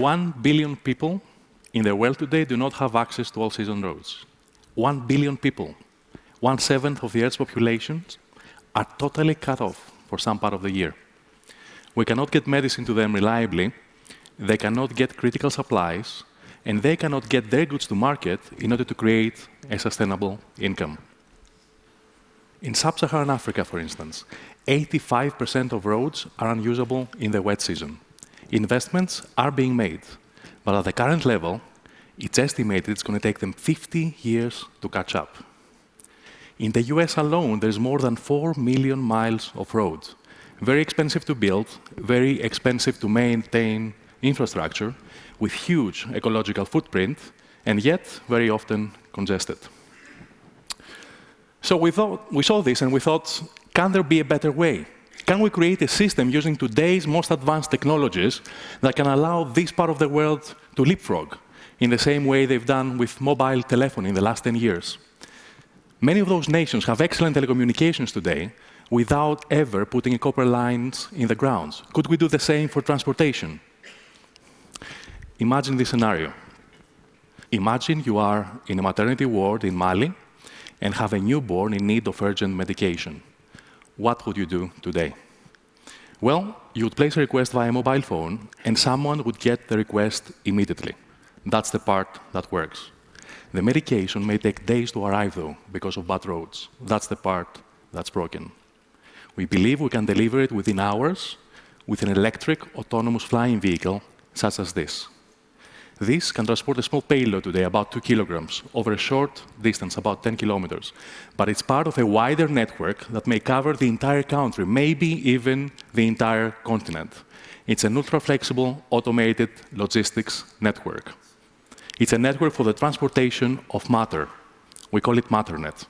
1 billion people in the world today do not have access to all-season roads. 1 billion people, one-seventh of the Earth's population, are totally cut off for some part of the year. We cannot get medicine to them reliably, they cannot get critical supplies, and they cannot get their goods to market in order to create a sustainable income. In sub-Saharan Africa, for instance, 85% of roads are unusable in the wet season. Investments are being made, but at the current level, it's estimated it's going to take them 50 years to catch up. In the US alone, there's more than 4 million miles of roads. Very expensive to build, very expensive to maintain infrastructure, with huge ecological footprint, and yet very often congested. So we, thought, we saw this and we thought, can there be a better way? Can we create a system using today's most advanced technologies that can allow this part of the world to leapfrog in the same way they've done with mobile telephony in the last 10 years? Many of those nations have excellent telecommunications today without ever putting copper lines in the ground. Could we do the same for transportation? Imagine this scenario. Imagine you are in a maternity ward in Mali and have a newborn in need of urgent medication. What would you do today? Well, you would place a request via mobile phone, and someone would get the request immediately. That's the part that works. The medication may take days to arrive, though, because of bad roads. That's the part that's broken. We believe we can deliver it within hours with an electric autonomous flying vehicle such as this. This can transport a small payload today, about two kilograms, over a short distance, about 10 kilometers. But it's part of a wider network that may cover the entire country, maybe even the entire continent. It's an ultra-flexible, automated logistics network. It's a network for the transportation of matter. We call it Matternet.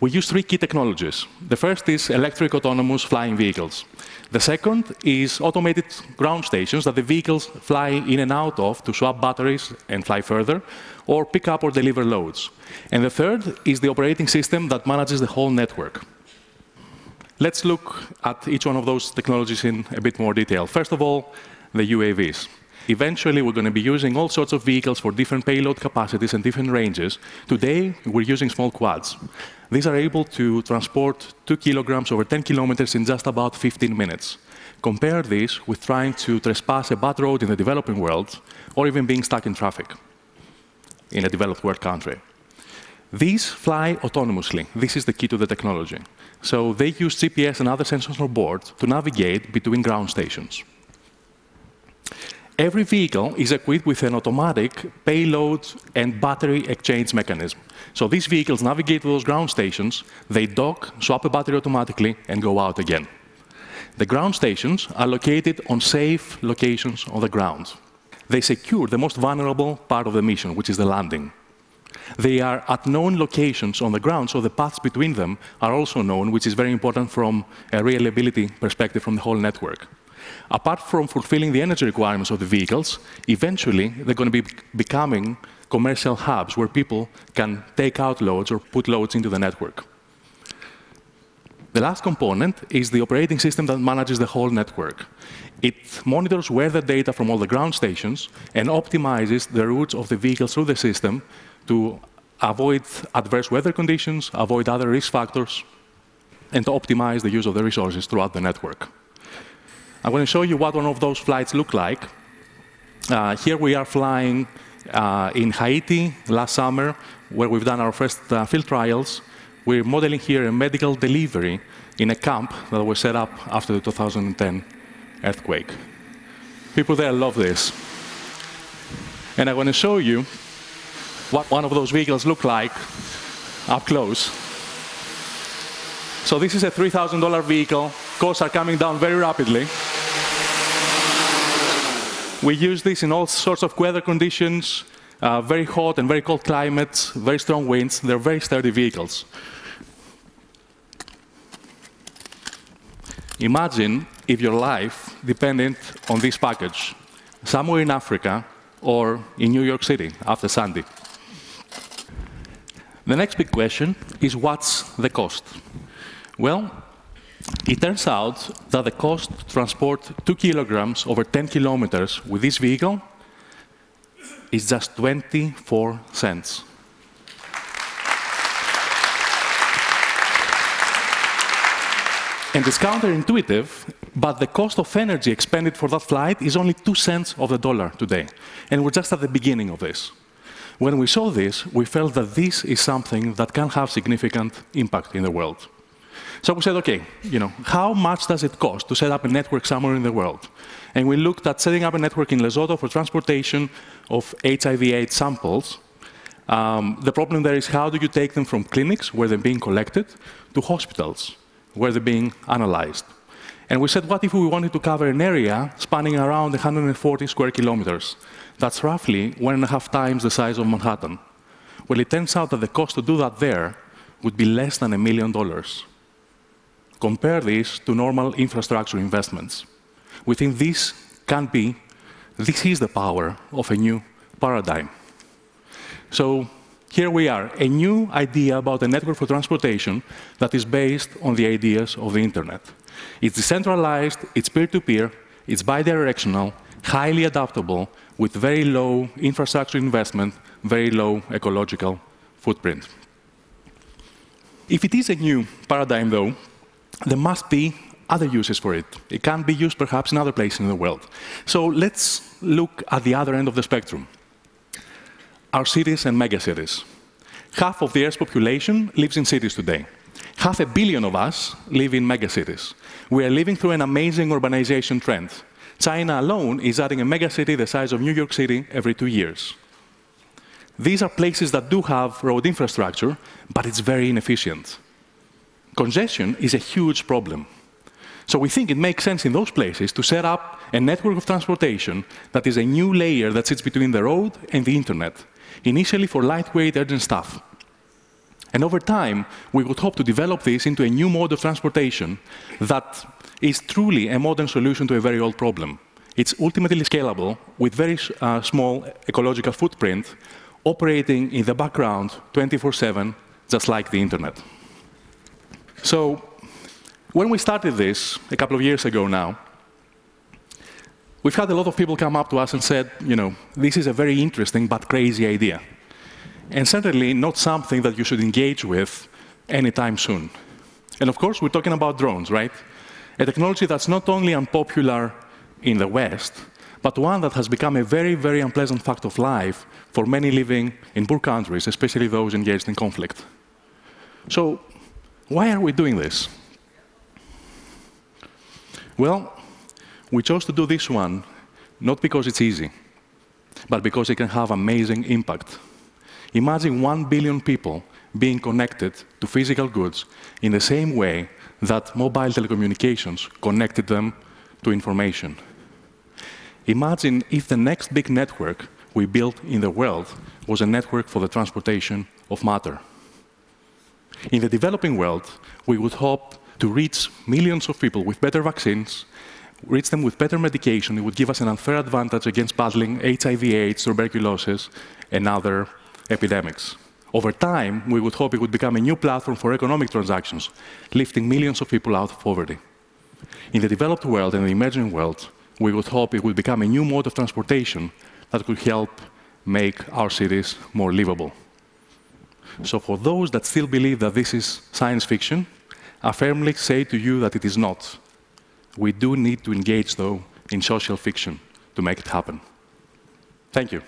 We use three key technologies. The first is electric autonomous flying vehicles. The second is automated ground stations that the vehicles fly in and out of to swap batteries and fly further, or pick up or deliver loads. And the third is the operating system that manages the whole network. Let's look at each one of those technologies in a bit more detail. First of all, the UAVs. Eventually, we're going to be using all sorts of vehicles for different payload capacities and different ranges. Today, we're using small quads. These are able to transport two kilograms over 10 kilometers in just about 15 minutes. Compare this with trying to trespass a bad road in the developing world, or even being stuck in traffic in a developed world country. These fly autonomously. This is the key to the technology. So they use GPS and other sensors on board to navigate between ground stations. Every vehicle is equipped with an automatic payload and battery exchange mechanism. So these vehicles navigate to those ground stations, they dock, swap a battery automatically, and go out again. The ground stations are located on safe locations on the ground. They secure the most vulnerable part of the mission, which is the landing. They are at known locations on the ground, so the paths between them are also known, which is very important from a reliability perspective from the whole network apart from fulfilling the energy requirements of the vehicles, eventually they're going to be becoming commercial hubs where people can take out loads or put loads into the network. The last component is the operating system that manages the whole network. It monitors weather data from all the ground stations and optimizes the routes of the vehicles through the system to avoid adverse weather conditions, avoid other risk factors, and to optimize the use of the resources throughout the network. I'm going to show you what one of those flights look like. Uh, here we are flying uh, in Haiti last summer, where we've done our first uh, field trials. We're modeling here a medical delivery in a camp that was set up after the 2010 earthquake. People there love this. And I'm going to show you what one of those vehicles look like up close. So this is a $3,000 vehicle. Costs are coming down very rapidly. We use this in all sorts of weather conditions, uh, very hot and very cold climates, very strong winds. They're very sturdy vehicles. Imagine if your life depended on this package, somewhere in Africa or in New York City after Sandy. The next big question is what's the cost? Well, it turns out that the cost to transport two kilograms over 10 kilometers with this vehicle is just 24 cents. And it's counterintuitive, but the cost of energy expended for that flight is only two cents of the dollar today. And we're just at the beginning of this. When we saw this, we felt that this is something that can have significant impact in the world. So we said, okay, you know, how much does it cost to set up a network somewhere in the world? And we looked at setting up a network in Lesotho for transportation of HIV-AIDS samples. Um, the problem there is how do you take them from clinics where they're being collected to hospitals where they're being analyzed. And we said, what if we wanted to cover an area spanning around 140 square kilometers? That's roughly one and a half times the size of Manhattan. Well, it turns out that the cost to do that there would be less than a million dollars. Compare this to normal infrastructure investments. We think this can be, this is the power of a new paradigm. So here we are, a new idea about a network for transportation that is based on the ideas of the internet. It's decentralized, it's peer-to-peer, -peer, it's bidirectional, highly adaptable, with very low infrastructure investment, very low ecological footprint. If it is a new paradigm, though, there must be other uses for it. It can be used perhaps in other places in the world. So let's look at the other end of the spectrum our cities and megacities. Half of the Earth's population lives in cities today. Half a billion of us live in megacities. We are living through an amazing urbanization trend. China alone is adding a megacity the size of New York City every two years. These are places that do have road infrastructure, but it's very inefficient. Congestion is a huge problem. So we think it makes sense in those places to set up a network of transportation that is a new layer that sits between the road and the internet, initially for lightweight urgent stuff. And over time, we would hope to develop this into a new mode of transportation that is truly a modern solution to a very old problem. It's ultimately scalable with very uh, small ecological footprint, operating in the background 24-7, just like the internet. So when we started this a couple of years ago now, we've had a lot of people come up to us and said, you know, this is a very interesting but crazy idea. And certainly not something that you should engage with anytime soon. And of course, we're talking about drones, right? A technology that's not only unpopular in the West, but one that has become a very, very unpleasant fact of life for many living in poor countries, especially those engaged in conflict. So, why are we doing this? Well, we chose to do this one not because it's easy, but because it can have amazing impact. Imagine one billion people being connected to physical goods in the same way that mobile telecommunications connected them to information. Imagine if the next big network we built in the world was a network for the transportation of matter. In the developing world, we would hope to reach millions of people with better vaccines, reach them with better medication. It would give us an unfair advantage against battling HIV, AIDS, tuberculosis, and other epidemics. Over time, we would hope it would become a new platform for economic transactions, lifting millions of people out of poverty. In the developed world and the emerging world, we would hope it would become a new mode of transportation that could help make our cities more livable. So for those that still believe that this is science fiction, I firmly say to you that it is not. We do need to engage, though, in social fiction to make it happen. Thank you.